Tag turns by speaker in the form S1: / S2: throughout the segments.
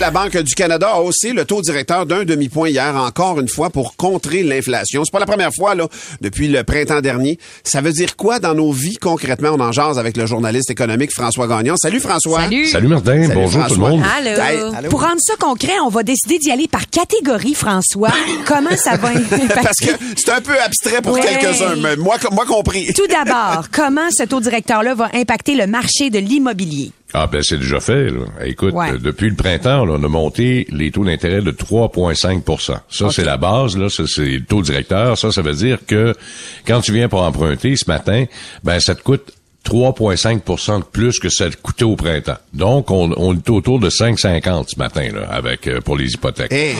S1: La Banque du Canada a haussé le taux directeur d'un demi-point hier, encore une fois, pour contrer l'inflation. C'est pas la première fois, là, depuis le printemps dernier. Ça veut dire quoi dans nos vies, concrètement? On en jase avec le journaliste économique François Gagnon. Salut, François.
S2: Salut.
S3: Salut Martin,
S1: Salut,
S3: bonjour tout le monde.
S2: Allô?
S1: Hey, allô?
S2: Pour rendre ça concret, on va décider d'y aller par catégorie, François. Comment ça va?
S1: Parce que c'est un peu abstrait pour
S2: Ouais.
S1: quelques-uns, mais moi, moi compris.
S2: Tout d'abord, comment ce taux directeur-là va impacter le marché de l'immobilier?
S3: Ah ben c'est déjà fait. Là. Écoute,
S2: Ouais.
S3: depuis le printemps, là, on a monté les taux d'intérêt de 3,5% Ça, c'est la base, là, ça, c'est le taux directeur. Ça, ça veut dire que quand tu viens pour emprunter ce matin, ben ça te coûte 3,5% de plus que ça te coûtait au printemps. Donc, on, on est autour de 5,50 ce matin là, avec euh, pour les hypothèques.
S1: Hey,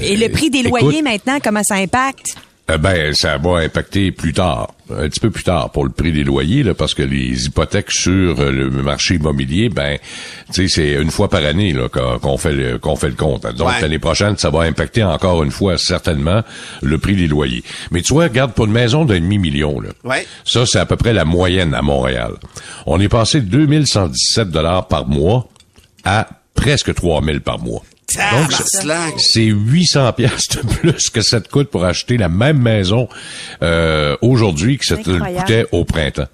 S2: Et le prix des
S3: Écoute.
S2: loyers maintenant, comment ça impacte?
S3: Euh, ben, ça va impacter plus tard, un petit peu plus tard pour le prix des loyers, là, parce que les hypothèques sur euh, le marché immobilier, ben, tu sais, c'est une fois par année là, qu'on qu'on fait le qu'on fait le compte. Donc
S1: Ouais.
S3: l'année prochaine, ça va impacter encore une fois certainement le prix des loyers. Mais tu vois, regarde pour une maison d'un demi million, là,
S1: Ouais.
S3: ça c'est à peu près la moyenne à Montréal. On est passé de 2117 dollars par mois à presque 3000 par mois. Donc, c'est-
S1: Tabarnak.
S3: c'est 800 pièces de plus que ça te coûte pour acheter la même maison euh, aujourd'hui que ça te coûtait au printemps.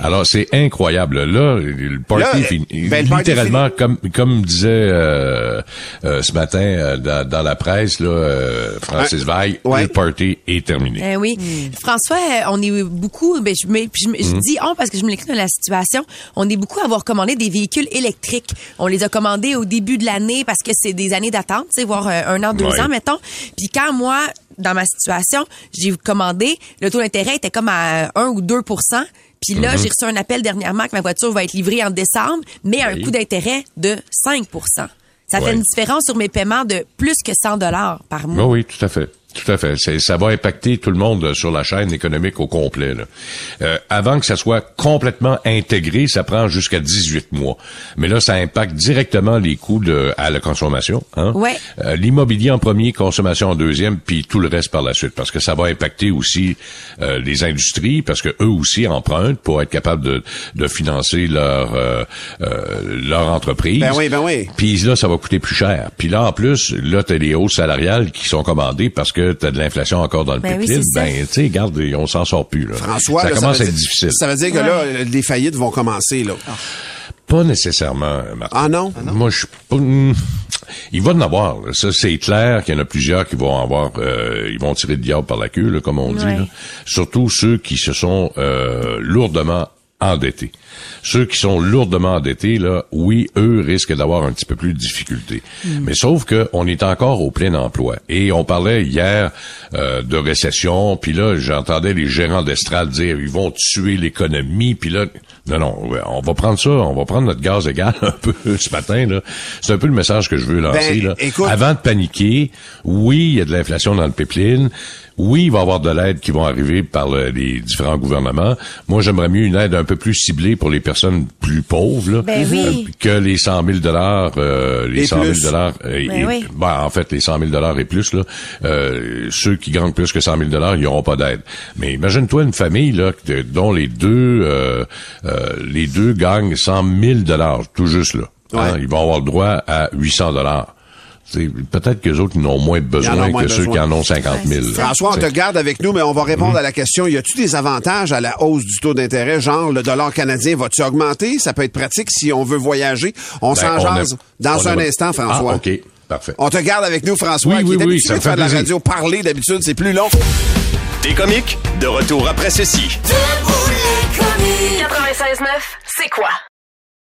S3: Alors c'est incroyable. Là, le party
S1: Là,
S3: est fini.
S1: ben, le party
S3: littéralement comme comme disait euh, euh, ce matin euh, dans, dans la presse là, euh, Francis Veil,
S1: Ouais.
S3: le party est terminé.
S4: Eh oui. François, euh, on est beaucoup, ben, je, mais, je, me- je
S3: Mm.
S4: dis on parce que je me l'écris dans la situation, on est beaucoup à avoir commandé des véhicules électriques. On les a commandés au début de l'année parce que c'est des années d'attente, tu sais, voire euh, un an, deux
S3: Ouais.
S4: ans, mettons. Puis quand moi, dans ma situation, j'ai commandé, le taux d'intérêt était comme à 1 ou 2 puis là,
S3: Mm-hmm.
S4: j'ai reçu un appel dernièrement que ma voiture va être livrée en décembre, mais à un coût d'intérêt de 5% Ça fait une différence sur mes paiements de plus que 100 dollars par mois.
S3: Oui, oui, tout à fait. Tout à fait. C'est- ça va impacter tout le monde sur la chaîne économique au complet. là. Euh, avant que ça soit complètement intégré, ça prend jusqu'à 18 mois. Mais là, ça impacte directement les coûts de, à la consommation. Hein?
S4: Ouais.
S3: Euh, L'immobilier en premier, consommation en deuxième, puis tout le reste par la suite. Parce que ça va impacter aussi euh, les industries, parce que eux aussi empruntent pour être capables de, de financer leur, euh, euh, leur entreprise.
S1: Ben oui, ben oui.
S3: Puis là, ça va coûter plus cher. Puis là, en plus, là, t'as des hausses salariales qui sont commandées parce que t'as de l'inflation encore dans le
S4: Ben oui,
S3: pipeline.
S4: ça.
S3: ben, tu sais, regarde, on s'en sort plus, là.
S1: François,
S3: ça
S1: là,
S3: commence
S1: veut
S3: à être
S1: dire-
S3: difficile.
S1: Ça veut dire que là, les faillites vont commencer, là.
S3: Pas nécessairement, Martin.
S1: Ah non?
S3: Moi, je suis pas... Il va en avoir. là. Ça, c'est clair qu'il y en a plusieurs qui vont avoir... euh, ils vont tirer le diable par la queue, là, comme on dit. Là. Surtout ceux qui se sont euh, lourdement endettés. Ceux qui sont lourdement endettés, là, oui, eux risquent d'avoir un petit peu plus de difficultés. Mais sauf que on est encore au plein emploi. Et on parlait hier euh, de récession, puis là, j'entendais les gérants d'estrade dire ils vont tuer l'économie, puis là, non, non, on va prendre ça, on va prendre notre gaz égal un peu ce matin, là. C'est un peu le message que je veux lancer,
S1: Ben,
S3: là.
S1: écoute-
S3: Avant de paniquer, oui, il y a de l'inflation dans le pipeline. Oui, il va y avoir de l'aide qui vont arriver par le- les différents gouvernements. Moi, j'aimerais mieux une aide un peu plus ciblée pour les personnes plus pauvres, là,
S4: Ben oui.
S3: euh, que les 100 000 dollars, euh, les
S1: Et
S3: 100 000
S1: plus.
S3: dollars, euh,
S4: Ben oui.
S3: ben, en fait, les 100 000 dollars et plus, là, euh, ceux qui gagnent plus que 100 000 dollars, ils n'auront pas d'aide. Mais imagine-toi une famille là, de- dont les deux, euh, euh, les deux gagnent 100 000 dollars, tout juste là. Hein,
S1: Ouais.
S3: ils vont avoir le droit à 800 dollars. C'est- Peut-être que les autres ils en ont moins besoin
S1: moins
S3: que ceux
S1: besoin.
S3: qui en ont 50 000. là.
S1: François, on te garde avec nous, mais on va répondre
S3: Mhm.
S1: à la question. Y a-tu des avantages à la hausse du taux d'intérêt? Genre, le dollar canadien va-tu augmenter? Ça peut être pratique si on veut voyager. On
S3: Ben,
S1: s'en jase dans
S3: on
S1: un
S3: a-
S1: instant, François.
S3: Ah, OK. Parfait.
S1: On te garde avec nous, François,
S3: Oui,
S1: qui
S3: oui,
S1: est
S3: oui,
S1: habitué
S3: ça me
S1: de faire
S3: fait
S1: de la
S3: plaisir.
S1: radio parler. D'habitude, c'est plus long.
S5: Des comiques, de retour après ceci.
S6: Debout les comiques.
S7: 96.9, c'est quoi?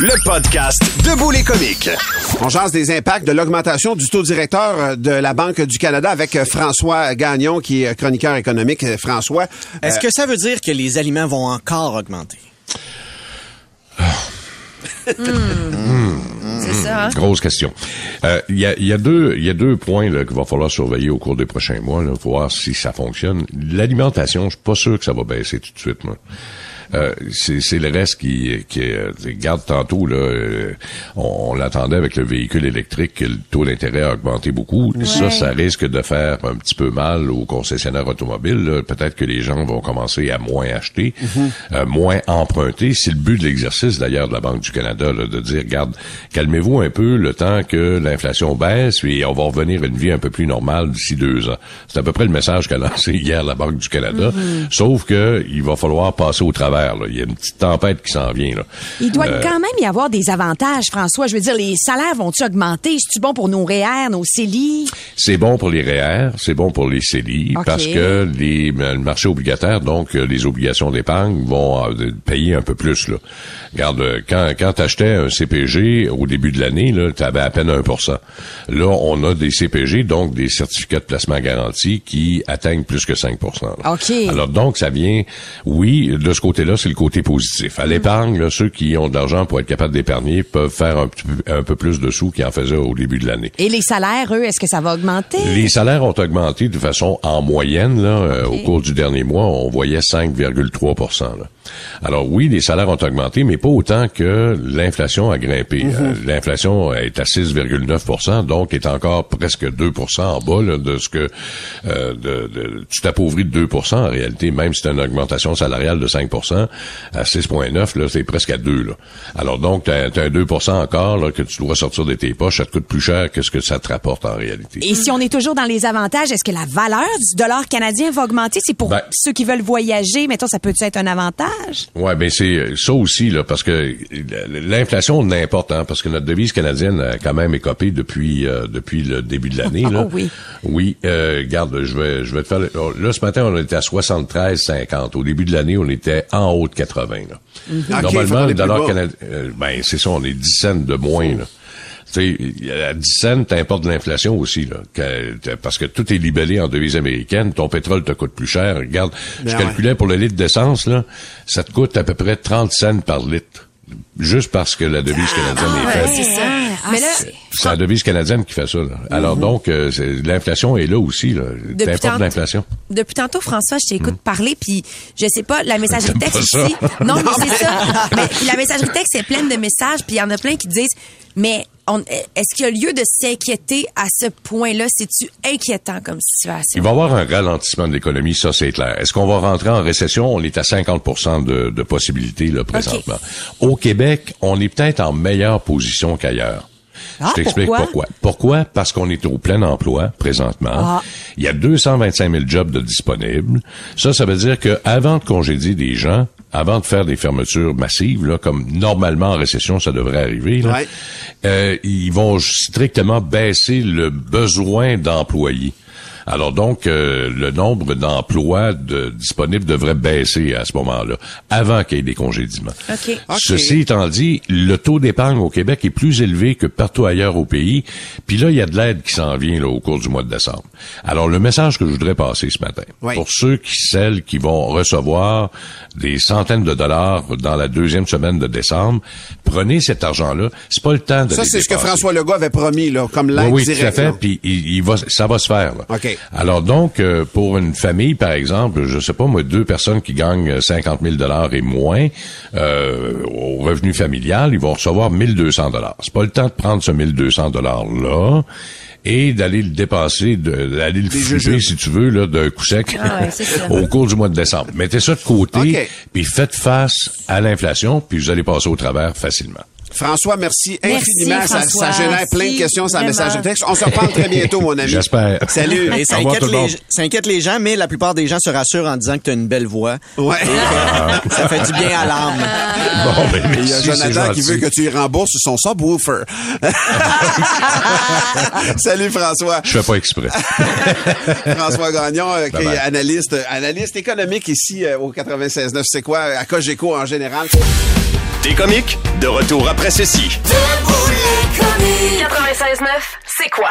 S5: Le podcast Debout les comiques.
S1: On jase des impacts de l'augmentation du taux directeur euh, de la Banque du Canada avec euh, François Gagnon, qui est chroniqueur économique. Euh, François.
S8: Est-ce que ça veut dire que les aliments vont encore augmenter?
S4: C'est ça, hein?
S3: Grosse question. Euh, Il y, a, il y a deux, il y a deux points qu'il va falloir surveiller au cours des prochains mois, là, voir si ça fonctionne. L'alimentation, je suis pas sûr que ça va baisser tout de suite. Moi. Euh, c'est c'est le reste qui, qui euh, garde tantôt là, euh, on, on l'attendait avec le véhicule électrique que le taux d'intérêt a augmenté beaucoup. Ça, ça risque de faire un petit peu mal aux concessionnaires automobiles. là. Peut-être que les gens vont commencer à moins acheter, euh, moins emprunter. C'est le but de l'exercice d'ailleurs de la Banque du Canada là, de dire, regarde, calmez-vous un peu le temps que l'inflation baisse et on va revenir à une vie un peu plus normale d'ici deux ans. C'est à peu près le message qu'a lancé hier la Banque du Canada. Sauf que il va falloir passer au travers. Il y a une petite tempête qui s'en vient. Là.
S2: Il doit
S3: Euh,
S2: quand même y avoir des avantages, François. Je veux dire, les salaires vont-ils augmenter? C'est-tu bon pour nos REER, nos CELI?
S3: C'est bon pour les REER, c'est bon pour les CELI, parce que les, le marché obligataire, donc euh, les obligations d'épargne, vont euh, payer un peu plus. Là. Regarde, quand, quand tu achetais un CPG au début de l'année, tu avais à peine 1% Là, on a des CPG, donc des certificats de placement garantis, qui atteignent plus que 5 là.
S2: OK.
S3: Alors donc, ça vient, oui, de ce côté-là, c'est le côté positif. À l'épargne, là, ceux qui ont de l'argent pour être capables d'épargner peuvent faire un, petit peu- un peu plus de sous qu'ils en faisaient au début de l'année.
S2: Et les salaires, eux, est-ce que ça va augmenter?
S3: Les salaires ont augmenté de façon en moyenne là, euh, au cours du dernier mois, on voyait 5,3 là. Alors oui, les salaires ont augmenté, mais pas autant que l'inflation a grimpé. Euh, l'inflation est à 6,9 donc est encore presque 2 en bas là, de ce que euh, de, de- tu t'appauvris de 2 en réalité, même si c'est une augmentation salariale de 5 à 6,9 là, c'est presque à 2 là. Alors donc tu as, un 2% encore là, que tu dois sortir de tes poches, ça te coûte plus cher que ce que ça te rapporte en réalité.
S2: Et si on est toujours dans les avantages, est-ce que la valeur du dollar canadien va augmenter? C'est pour
S3: Ben-
S2: ceux qui veulent voyager. Mettons, ça peut être un avantage?
S3: Ouais, ben c'est euh, ça aussi là, parce que l'inflation n'importe, hein, parce que notre devise canadienne a quand même écopé depuis euh, depuis le début de l'année là.
S2: Oh oui.
S3: Oui, euh, regarde, je vais je vais te faire oh, là ce matin on était à 73,50. Au début de l'année on était en haut de 80 là.
S1: Faut
S3: Normalement les dollars canadiens, euh, ben c'est ça, on est 10 cents de moins là. Tu sais, à 10 cents, t'importes de l'inflation aussi, là. Que- parce que tout est libellé en devises américaines. Ton pétrole te coûte plus cher. Regarde, je
S1: Ben
S3: calculais pour le litre d'essence, là, ça te coûte à peu près 30 cents par litre. Juste parce que la devise canadienne est faible.
S4: C'est ça.
S2: Ah,
S4: Mais là,
S2: c'est-
S3: la devise canadienne qui fait ça. là. Alors donc, euh, c'est- l'inflation est là aussi. Là.
S4: Depuis
S3: l'inflation.
S4: tantôt, François, je t'écoute parler, puis je sais pas, la messagerie texte ici. Non, mais c'est ça. Mais la messagerie texte est pleine de messages, puis il y en a plein qui disent, mais est-ce qu'il y a lieu de s'inquiéter à ce point-là? C'est-tu inquiétant comme situation?
S3: Il va y avoir un ralentissement de l'économie, ça c'est clair. Est-ce qu'on va rentrer en récession? On est à 50 de, de possibilités là, présentement. Au Québec, on est peut-être en meilleure position qu'ailleurs.
S2: Ah,
S3: Je t'explique
S2: pourquoi?
S3: pourquoi. Pourquoi? Parce qu'on est au plein emploi présentement.
S2: Ah.
S3: Il y a 225 000 jobs de disponibles. Ça, ça veut dire que avant de congédier des gens, avant de faire des fermetures massives, là, comme normalement en récession ça devrait arriver, là,
S1: Ouais.
S3: euh, ils vont strictement baisser le besoin d'employés. Alors donc, euh, le nombre d'emplois de- disponibles devrait baisser à ce moment-là, avant qu'il y ait des congédiements. Ceci étant dit, le taux d'épargne au Québec est plus élevé que partout ailleurs au pays. Puis là, il y a de l'aide qui s'en vient là, au cours du mois de décembre. Alors, le message que je voudrais passer ce matin,
S1: Oui.
S3: pour ceux qui, celles qui vont recevoir des centaines de dollars dans la deuxième semaine de décembre, prenez cet argent-là. C'est pas le temps de
S1: Ça, c'est ce que. François Legault avait promis, là, comme
S3: Oui,
S1: l'aide
S3: oui, tout à
S1: directe.
S3: fait. Puis il, il va, ça va se faire. là. Alors donc, euh, pour une famille, par exemple, je sais pas moi, deux personnes qui gagnent euh, 50 000 dollars et moins euh, au revenu familial, ils vont recevoir 1200 dollars. C'est pas le temps de prendre ce 1200 dollars là et d'aller le dépenser, de- d'aller le
S1: jujubes.
S3: si tu veux, là, d'un coup sec
S4: Ah ouais,
S3: au cours du mois de décembre. Mettez ça de côté, puis faites face à l'inflation, puis vous allez passer au travers facilement.
S1: François, merci,
S4: Merci,
S1: infiniment. Ça,
S4: François.
S1: ça génère plein de questions sur la message de texte. On se reparle très bientôt, mon ami.
S3: J'espère.
S1: Salut.
S8: Et ça inquiète,
S3: tout le
S8: les,
S3: monde.
S8: ça inquiète les gens, mais la plupart des gens se rassurent en disant que tu as une belle voix.
S1: Ouais.
S8: Ça fait du bien à l'âme.
S3: Bon, ben,
S1: Il y a Jonathan qui veut que tu y rembourses son subwoofer. Salut François.
S3: Je fais pas exprès.
S1: François Gagnon, euh, qui
S3: Bye
S1: est
S3: bye.
S1: analyste, analyste économique ici euh, au 96.9. C'est quoi? À Cogeco en général?
S5: T'es comique? De retour après ceci.
S6: 96.9, c'est quoi?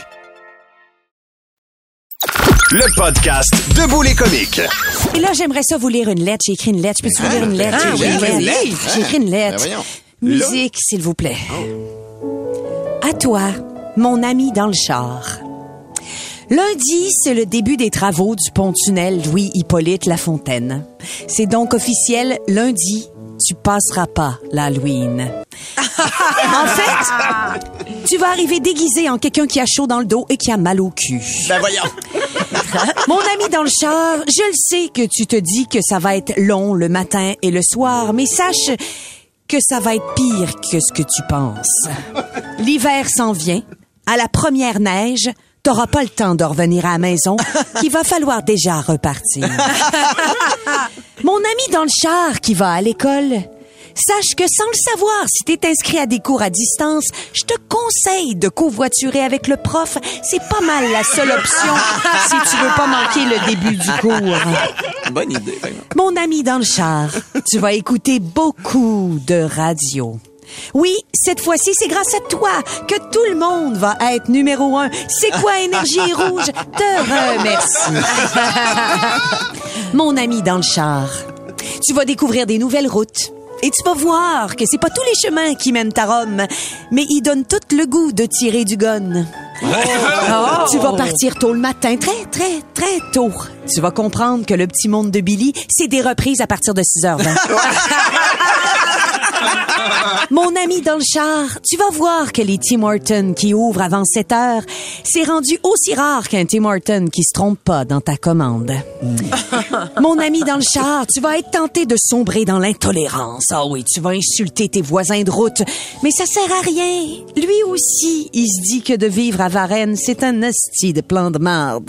S5: Le podcast Debout les comiques.
S2: Et là, j'aimerais ça vous lire une lettre. J'ai écrit une lettre. Je peux-tu vous lire une lettre?
S8: Ah, oui, oui, oui.
S2: J'ai écrit une
S8: Ben
S2: lettre. Musique, s'il vous plaît. À toi, mon ami dans le char. Lundi, c'est le début des travaux du pont-tunnel Louis-Hippolyte Lafontaine. C'est donc officiel, lundi, tu passeras pas l'Halloween. en fait, tu vas arriver déguisé en quelqu'un qui a chaud dans le dos et qui a mal au cul.
S8: Ben voyons.
S2: Mon ami dans le char, je le sais que tu te dis que ça va être long le matin et le soir, mais sache que ça va être pire que ce que tu penses. L'hiver s'en vient. À la première neige, t'auras pas le temps de revenir à la maison, qu'il va falloir déjà repartir. Mon ami dans le char qui va à l'école, sache que sans le savoir, si t'es inscrit à des cours à distance, je te conseille de covoiturer avec le prof. C'est pas mal la seule option si tu veux pas manquer le début du cours.
S8: Bonne idée.
S2: Mon ami dans le char, tu vas écouter beaucoup de radio. Oui, cette fois-ci, c'est grâce à toi que tout le monde va être numéro un. C'est quoi Énergie Rouge? Te remercie. Mon ami dans le char, tu vas découvrir des nouvelles routes. Et tu vas voir que c'est pas tous les chemins qui mènent à Rome, mais ils donnent tout le goût de tirer du gun. Tu vas partir tôt le matin, très, très, très tôt. Tu vas comprendre que le petit monde de Billy, c'est des reprises à partir de 6h20. Mon ami dans le char, tu vas voir que les Tim Hortons qui ouvrent avant 7 heures, c'est rendu aussi rare qu'un Tim Horton qui se trompe pas dans ta commande. Mon ami dans le char, tu vas être tenté de sombrer dans l'intolérance. Ah oui, tu vas insulter tes voisins de route, mais ça sert à rien. Lui aussi, il se dit que de vivre à Varennes, c'est un hostie de plan de marde.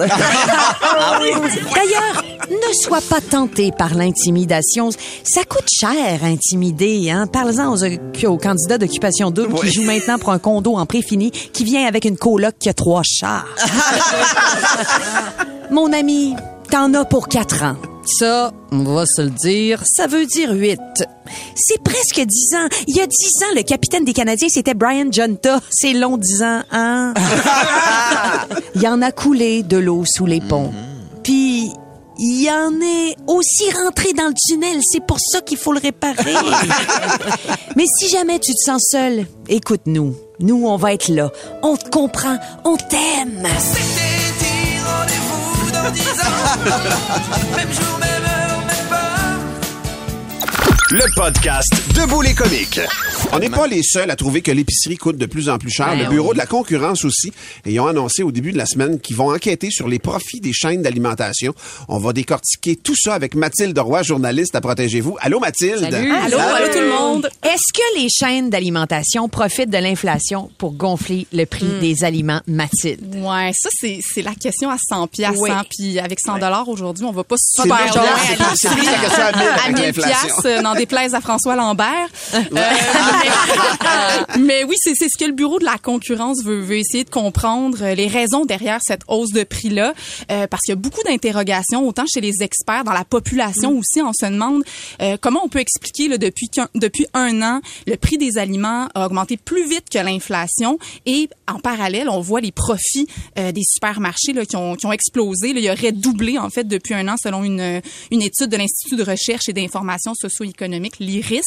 S2: D'ailleurs, ne sois pas tenté par l'intimidation. Ça coûte cher, intimider. Hein? Parle-en aux, aux candidats d'occupation double qui jouent maintenant pour un condo en préfini qui vient avec une coloc qui a trois chars. Mon ami, t'en as pour quatre ans. Ça, on va se le dire, ça veut dire huit. C'est presque dix ans. Il y a dix ans, le capitaine des Canadiens, c'était Brian Junta. C'est long dix ans, hein? Il y en a coulé de l'eau sous les ponts. Puis, il y en est aussi rentré dans le tunnel. C'est pour ça qu'il faut le réparer. Mais si jamais tu te sens seul, écoute-nous. Nous, on va être là. On te comprend. On t'aime.
S5: Le podcast Debout les comiques.
S1: On n'est pas les seuls à trouver que l'épicerie coûte de plus en plus cher.
S4: Ben
S1: le Bureau
S4: oui.
S1: de la concurrence aussi. Et ils ont annoncé au début de la semaine qu'ils vont enquêter sur les profits des chaînes d'alimentation. On va décortiquer tout ça avec Mathilde Roy, journaliste à Protégez-vous. Allô, Mathilde?
S2: Allô, allô tout le monde. Est-ce que les chaînes d'alimentation profitent de l'inflation pour gonfler le prix
S9: Hmm.
S2: des aliments, Mathilde?
S9: Ouais, ça c'est c'est la question à 100 pièces
S2: Oui.
S9: puis avec 100 dollars aujourd'hui, on va pas super loin
S1: piastres,
S9: à
S1: c'est plus- c'est plus la question à mille avec
S9: à 1000
S1: l'inflation.
S9: piastres, n'en déplaise à François Lambert. Euh, mais, mais oui, c'est c'est ce que le bureau de la concurrence veut, veut essayer de comprendre euh, les raisons derrière cette hausse de prix-là, euh, parce qu'il y a beaucoup d'interrogations, autant chez les experts, dans la population aussi. On se demande euh, comment on peut expliquer là, depuis qu'un- depuis un an, le prix des aliments a augmenté plus vite que l'inflation, et en parallèle, on voit les profits euh, des supermarchés là, qui ont qui ont explosé. Là, il y aurait doublé en fait depuis un an, selon une une étude de l'Institut de recherche et d'information socio-économique, l'IRIS.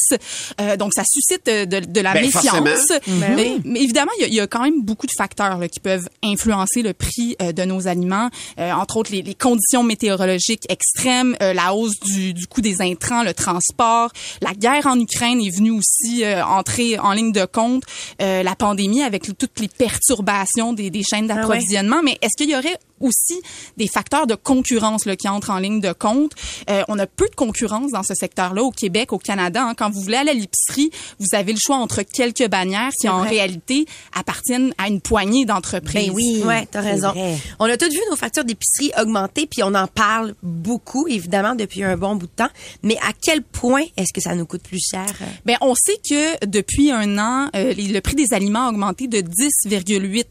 S9: Euh, donc, ça suscite de, de, la
S1: Ben,
S9: méfiance.
S1: forcément.
S9: Mais, mais évidemment, il y, a, il y a quand même beaucoup de facteurs là, qui peuvent influencer le prix euh, de nos aliments, Euh, entre autres les, les conditions météorologiques extrêmes, euh, la hausse du, du coût des intrants, le transport, la guerre en Ukraine est venue aussi euh, entrer en ligne de compte, euh, la pandémie avec toutes les perturbations des, des chaînes
S4: Ah ouais.
S9: d'approvisionnement. Mais est-ce qu'il y aurait aussi des facteurs de concurrence là, qui entrent en ligne de compte. Euh, on a peu de concurrence dans ce secteur-là au Québec, au Canada. hein. Quand vous voulez aller à l'épicerie, vous avez le choix entre quelques bannières qui en
S4: vrai.
S9: réalité appartiennent à une poignée d'entreprises.
S4: Ben oui, ouais, t'as raison. On a tous vu nos factures d'épicerie augmenter, puis on en parle beaucoup, évidemment, depuis un bon bout de temps. Mais à quel point est-ce que ça nous coûte plus cher?
S9: Ben, on sait que depuis un an, euh, le prix des aliments a augmenté de 10,8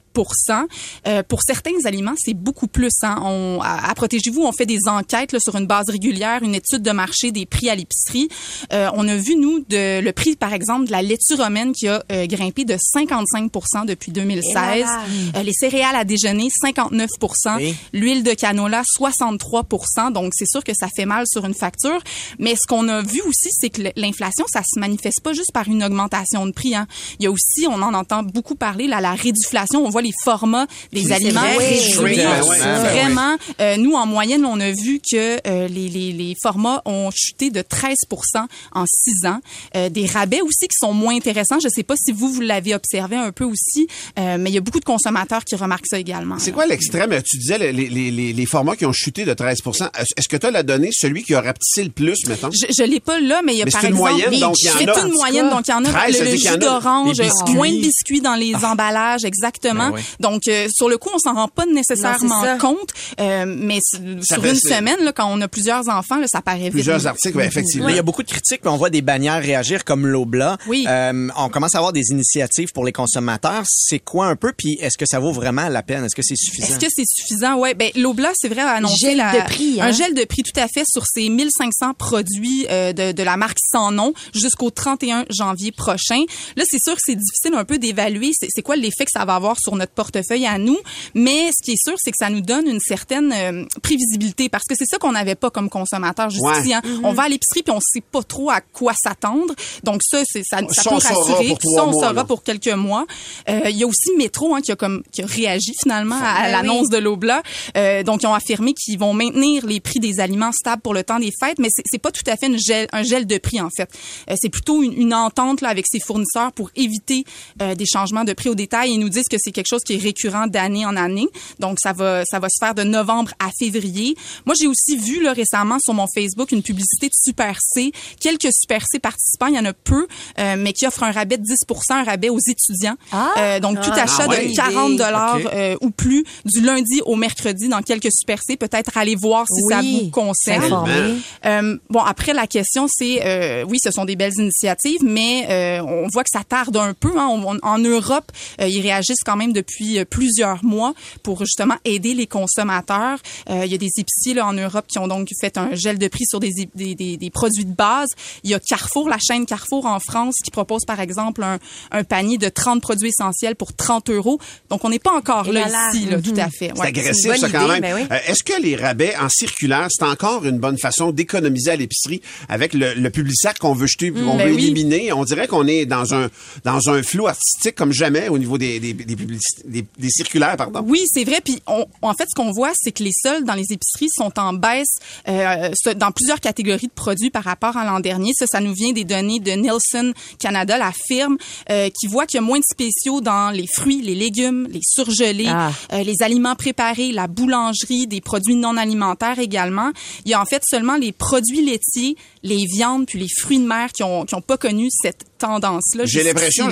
S9: euh, Pour certains aliments, c'est beaucoup plus. Hein. On, à, à Protégez-vous, on fait des enquêtes là, sur une base régulière, une étude de marché des prix à l'épicerie. Euh, on a vu, nous, de, le prix, par exemple, de la laitue romaine qui a euh, grimpé de 55% depuis 2016.
S4: Et voilà.
S9: Euh, les céréales à déjeuner, 59
S8: Oui.
S9: L'huile de canola, 63% Donc, c'est sûr que ça fait mal sur une facture. Mais ce qu'on a vu aussi, c'est que l'inflation, ça se manifeste pas juste par une augmentation de prix. Hein. Il y a aussi, on en entend beaucoup parler, là, la réduflation. On voit les formats des
S4: Oui,
S9: aliments
S4: vrai.
S9: réduits.
S4: Oui.
S8: Ah, ben
S9: Vraiment, euh, nous, en moyenne, on a vu que euh, les, les, les formats ont chuté de 13% en six ans. Euh, des rabais aussi qui sont moins intéressants. Je sais pas si vous, vous l'avez observé un peu aussi, euh, mais il y a beaucoup de consommateurs qui remarquent ça également.
S1: C'est quoi l'extrême? Tu disais les, les, les, les formats qui ont chuté de 13% Est-ce que tu as la donnée, celui qui a rapetissé le plus, mettons?
S9: Je, je l'ai pas là, mais il y a
S1: Mais
S9: par
S1: c'est une
S9: exemple,
S1: moyenne, donc il y en a.
S9: c'est une moyenne, donc il y en a
S1: 13, ça
S9: le, le jus d'orange, moins de biscuits dans les emballages, exactement.
S8: Oui.
S9: Donc euh, sur le coup, on s'en rend pas nécessairement
S4: Non,
S9: compte, euh, mais
S1: Ça
S9: sur une semaine, là, quand on a plusieurs enfants, là, ça paraît vite.
S1: Plusieurs articles, ben, effectivement.
S8: Mais il y a beaucoup de critiques, puis on voit des bannières réagir comme l'Obla.
S9: Oui.
S8: Euh, on commence à avoir des initiatives pour les consommateurs. C'est quoi un peu, puis est-ce que ça vaut vraiment la peine? Est-ce que c'est suffisant?
S9: Est-ce que c'est suffisant? Ouais, ben l'Obla, c'est vrai, a annoncé
S2: Gel
S9: la-
S2: de prix, hein?
S9: un gel de prix tout à fait sur ces 1500 produits euh, de, de la marque Sans Nom jusqu'au 31 janvier prochain. Là, c'est sûr que c'est difficile un peu d'évaluer c'est quoi l'effet que ça va avoir sur notre portefeuille à nous, mais ce qui est sûr, c'est que ça nous donne une certaine euh, prévisibilité parce que c'est ça qu'on n'avait pas comme consommateur jusqu'ici.
S1: Ouais.
S9: hein. On va à l'épicerie puis on sait pas trop à quoi s'attendre. Donc ça, c'est ça, ça
S1: Ça,
S9: peut rassurer.
S1: pour
S9: Ça, on
S1: mois,
S9: saura
S1: là.
S9: pour quelques mois. Euh, Il y a aussi Métro hein, qui a comme qui a réagi finalement à, à
S4: Ben
S9: l'annonce de l'Obla. Euh, donc ils ont affirmé qu'ils vont maintenir les prix des aliments stables pour le temps des fêtes, mais c'est c'est pas tout à fait une gel, un gel de prix en fait. Euh, c'est plutôt une, une entente là avec ses fournisseurs pour éviter euh, des changements de prix au détail. Ils nous disent que c'est quelque chose qui est récurrent d'année en année. Donc ça va ça va se faire de novembre à février. Moi j'ai aussi vu là récemment sur mon Facebook une publicité de Super C. Quelques Super C participants, il y en a peu, euh, mais qui offrent un rabais de 10 un rabais aux étudiants.
S2: Ah.
S9: Euh, donc tout
S4: Ah,
S9: achat
S1: ouais.
S9: de 40 dollars euh, ou plus du lundi au mercredi dans quelques Super C, peut-être aller voir si ça vous concerne. Euh, bon, après, la question, c'est, euh, oui, ce sont des belles initiatives, mais euh, on voit que ça tarde un peu. Hein. On- on- en Europe, euh, ils réagissent quand même depuis euh, plusieurs mois pour justement aider les consommateurs. Euh, il y a des épiciers là, en Europe qui ont donc fait un gel de prix sur des, des, des, des produits de base. Il y a Carrefour, la chaîne Carrefour en France, qui propose par exemple un, un panier de 30 produits essentiels pour 30 euros. Donc, on n'est pas encore là,
S4: là là.
S9: ici, là, tout à fait.
S1: C'est agressif, ça, quand
S4: idée,
S1: même.
S4: ben oui.
S1: Euh, Est-ce que les rabais en circulaire, c'est encore une bonne façon d'économiser à l'épicerie avec le, le public-sac qu'on veut jeter, qu'on
S9: ben
S1: veut éliminer? On dirait qu'on est dans un dans un flou artistique comme jamais au niveau des, des, des, publicités- des, des circulaires, pardon.
S9: Oui, c'est vrai. Puis on, en fait, ce qu'on voit, c'est que les soldes dans les épiceries sont en baisse euh, dans plusieurs catégories de produits par rapport à l'an dernier. Ça, ça nous vient des données de Nielsen Canada, la firme, euh, qui voit qu'il y a moins de spéciaux dans les fruits, les légumes, les surgelés,
S2: Ah.
S9: euh, les aliments préparés, la boulangerie, des produits non alimentaires également. Il y a en fait seulement les produits laitiers, les viandes, puis les fruits de mer qui ont qui ont pas connu cette tendance-là.
S1: J'ai l'impression,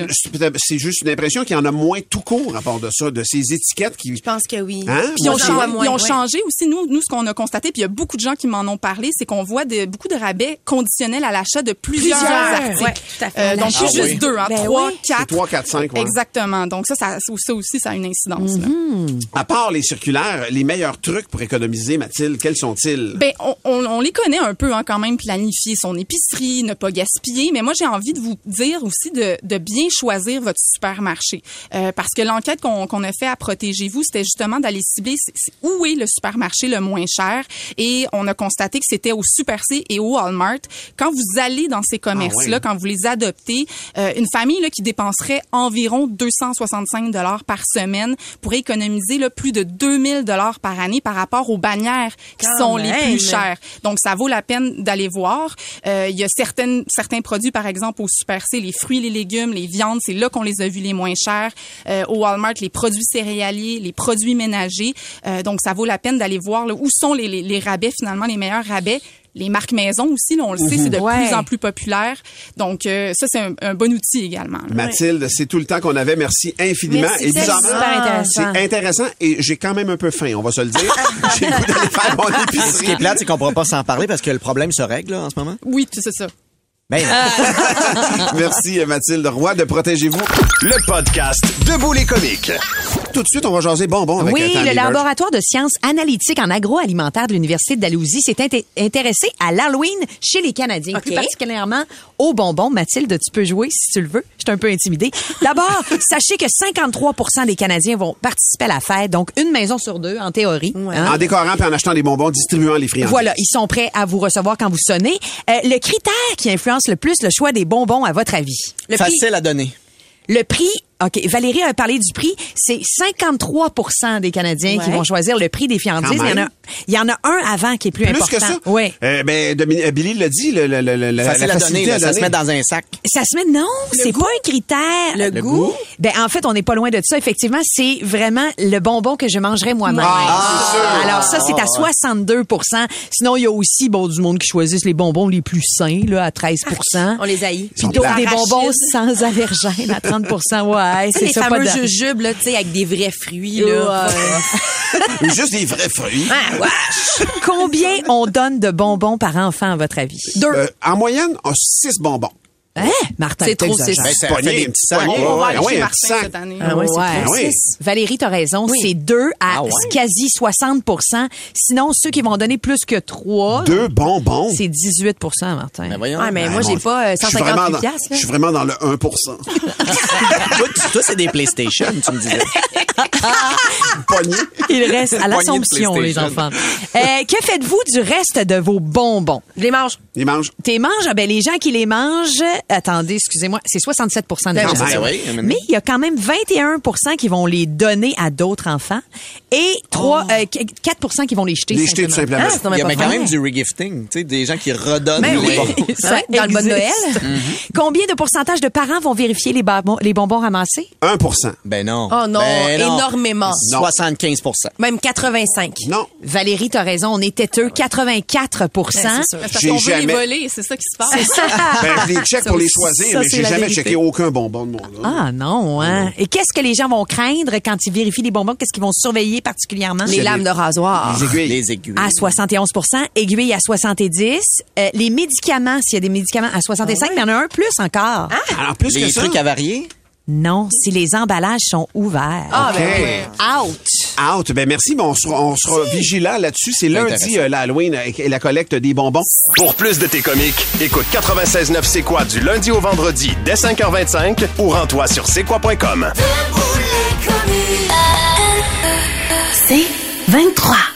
S1: c'est juste une impression qu'il y en a moins tout court. rapport de ça, de ces étiquettes qui...
S4: Je pense que oui.
S1: Hein?
S9: Puis ils ont,
S1: Moi,
S9: changé,
S4: j'en vois
S9: ils ont
S4: moins, ouais.
S9: changé aussi, nous, nous ce qu'on a constaté, puis il y a beaucoup de gens qui m'en ont parlé, c'est qu'on voit de, beaucoup de rabais conditionnels à l'achat de plusieurs,
S4: Plusieurs,
S9: articles.
S4: ouais, tout à fait.
S9: Euh,
S4: À
S9: donc,
S1: Ah
S9: juste
S1: oui.
S9: deux, hein,
S4: Ben
S9: trois,
S4: oui.
S1: C'est
S9: quatre.
S1: 3, 4, 5, ouais.
S9: Exactement. Donc, ça, ça, ça aussi, ça a une incidence. là.
S1: À part les circulaires, les meilleurs trucs pour économiser, Mathilde, quels sont-ils?
S9: Ben, on, on- on les connaît un peu hein, quand même, planifier son épicerie, ne pas gaspiller. Mais moi, j'ai envie de vous dire aussi de, de bien choisir votre supermarché. Euh, parce que l'enquête qu'on qu'on a fait à Protégez-vous, c'était justement d'aller cibler où est le supermarché le moins cher. Et on a constaté que c'était au Super C et au Walmart. Quand vous allez dans ces commerces-là,
S1: ouais.
S9: quand vous les adoptez, euh, une famille là, qui dépenserait environ 265 dollars par semaine pourrait économiser là, plus de 2000 dollars par année par rapport aux bannières qui
S4: Quand
S9: sont les plus chères. Donc, ça vaut la peine d'aller voir. Euh, Il y a certaines, certains produits, par exemple, au Super C, les fruits, les légumes, les viandes, c'est là qu'on les a vus les moins chers. Euh, au Walmart, les produits céréaliers, les produits ménagers. Euh, donc, ça vaut la peine d'aller voir là, où sont les, les, les rabais, finalement, les meilleurs rabais. Les marques maison aussi, là, on le sait, c'est de
S4: Ouais.
S9: plus en plus populaire. Donc, euh, ça, c'est un, un bon outil également. là.
S1: Mathilde, c'est tout le temps qu'on avait. Merci infiniment.
S4: Merci,
S1: et
S4: c'est
S1: bizarrement,
S4: super intéressant.
S1: c'est intéressant et j'ai quand même un peu faim, on va se le dire. j'ai le goût d'aller faire mon
S8: Ce qui
S1: épicerie.
S8: est plate, c'est qu'on pourra pas s'en parler parce que le problème se règle là, en ce moment.
S9: Oui, c'est ça.
S8: Ben,
S1: Merci Mathilde Roy de Protégez-vous.
S5: Le podcast Debout les comiques.
S1: Tout de suite, on va jaser bonbons avec
S2: Oui,
S1: euh,
S2: le laboratoire de sciences analytiques en agroalimentaire de l'Université de Dalhousie s'est inté- intéressé à l'Halloween chez les Canadiens, plus particulièrement aux bonbons. Mathilde, tu peux jouer si tu le veux. Je suis un peu intimidée. D'abord, sachez que 53% des Canadiens vont participer à la fête, donc une maison sur deux, en théorie. hein.
S1: En décorant puis en achetant des bonbons, distribuant les friandises.
S2: Voilà, ils sont prêts à vous recevoir quand vous sonnez. Euh, le critère qui influence le plus le choix des bonbons, à votre avis? Le prix,
S8: facile à donner.
S2: le prix, OK, Valérie a parlé du prix, c'est 53% des Canadiens qui vont choisir le prix des friandises.
S1: Quand
S2: Il y, en a, il y en a un avant qui est plus,
S1: Plus
S2: important.
S1: que ça?
S2: Oui.
S1: Euh, ben, euh, Billy l'a dit, le, le, le, le- la
S8: là,
S1: à
S8: ça se met dans un sac.
S2: Ça se met, non, c'est pas un critère.
S4: Le Le goût? goût?
S2: Ben, en fait, on n'est pas loin de ça. Effectivement, c'est vraiment le bonbon que je mangerais moi-même.
S1: Ah, sûr.
S2: Alors, ça, c'est à 62% Sinon, il y a aussi, bon, du monde qui choisissent les bonbons les plus sains, là, à 13%
S4: On les haït.
S2: Puis d'autres, des bonbons sans allergènes à 30% Ouais, C'est
S4: les
S2: ça, pas
S4: fameux
S2: de...
S4: jujubes, là, tu sais, avec des vrais fruits, là.
S1: Ou juste des vrais fruits.
S4: Ah, wesh.
S2: Combien on donne de bonbons par enfant, à votre avis?
S1: Euh, en moyenne, on 6 bonbons.
S2: Hein, Martin?
S4: C'est trop, c'est-
S8: Ben, ça
S1: Poignée,
S8: fait des
S1: une
S8: petits
S1: petite
S8: sacs.
S1: poignée.
S9: On va aller
S1: ouais,
S9: chez Martin
S1: sac.
S9: cette année.
S2: Ah ouais. Valérie, t'as raison.
S4: Oui.
S2: C'est 2 à
S8: Ah ouais.
S2: quasi 60% Sinon, ceux qui vont donner plus que 3,
S1: Deux bonbons.
S2: c'est 18 Martin.
S8: Ben voyons.
S4: Ouais, mais
S1: Ben,
S4: moi, j'ai pas euh,
S1: je suis vraiment
S4: 158
S1: dans-
S4: piastres, là.
S1: Je suis vraiment dans le 1
S8: toi, toi, c'est des PlayStation, tu me disais.
S2: Il reste à l'Assomption, les enfants. Euh, que faites-vous du reste de vos bonbons?
S4: Je les mange.
S1: Ils mangent.
S2: T'es manges? Ah ben, les gens qui les mangent, attendez, excusez-moi, c'est 67 des
S4: Ben,
S2: gens.
S8: Ben oui, mais-
S2: il y a quand même 21% qui vont les donner à d'autres enfants et 3, euh, 4 qui vont les jeter.
S1: Les jeter, tout simplement.
S4: Ah,
S8: Il y a mais quand même du regifting, tu sais, des gens qui redonnent
S4: Ben
S8: les
S4: oui.
S8: bonbons.
S2: Ça
S4: Ouais, dans le bon. Noël.
S2: Combien de pourcentage de parents vont vérifier les, bonbons- les bonbons ramassés?
S1: 1
S8: Ben non.
S4: Oh non,
S8: Ben non.
S4: énormément.
S1: Non.
S8: 75%
S4: Même 85.
S1: Non.
S2: Valérie, t'as raison, on est têteux, 84%
S4: Ben, c'est
S9: parce qu'on veut les
S1: jamais-
S9: voler, c'est ça qui se passe.
S1: Ben, je les check
S2: Ça
S1: pour les choisir,
S2: ça,
S1: mais
S2: c'est
S1: j'ai
S2: la
S1: jamais
S2: vérité.
S1: checké aucun bonbon de mon.
S2: Ah non, hein? Et qu'est-ce que les gens vont craindre quand ils vérifient les bonbons? Qu'est-ce qu'ils vont surveiller particulièrement?
S4: Les lames de rasoir.
S1: Les aiguilles.
S8: Les aiguilles.
S2: À 71% aiguilles à 70% euh, Les médicaments, s'il y a des médicaments à 65 mais il y en a un plus encore.
S1: Alors, en plus
S8: les
S1: que ça,
S8: trucs avariés.
S2: Non, si les emballages sont ouverts.
S4: Ah,
S1: OK.
S4: ben oui.
S2: Out!
S1: Out. Ben merci, mais on sera, on sera vigilant là-dessus. C'est lundi, euh, l'Halloween, avec la collecte des bonbons.
S5: Pour plus de tes comiques, écoute 96.9 C'est quoi du lundi au vendredi dès 5h25 ou rends-toi sur c'est quoi.com.
S6: C'est 23.